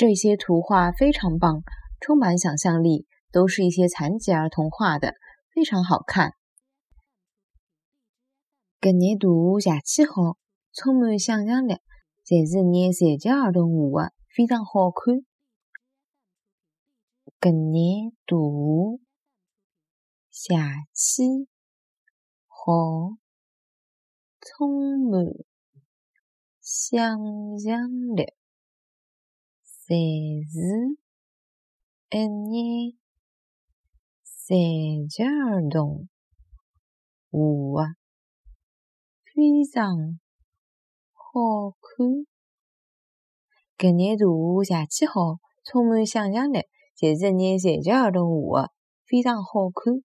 这些图画非常棒，充满想象力，都是一些残疾儿童画的，非常好看。搿眼图邪气好，充满想象力，侪是眼残疾儿童画的，非常好看。搿眼图邪气好，充满想象力。侪是一眼残疾儿童画的，非常好看。搿眼图邪气好，充满想象力，侪是一眼残疾儿童画的，非常好看。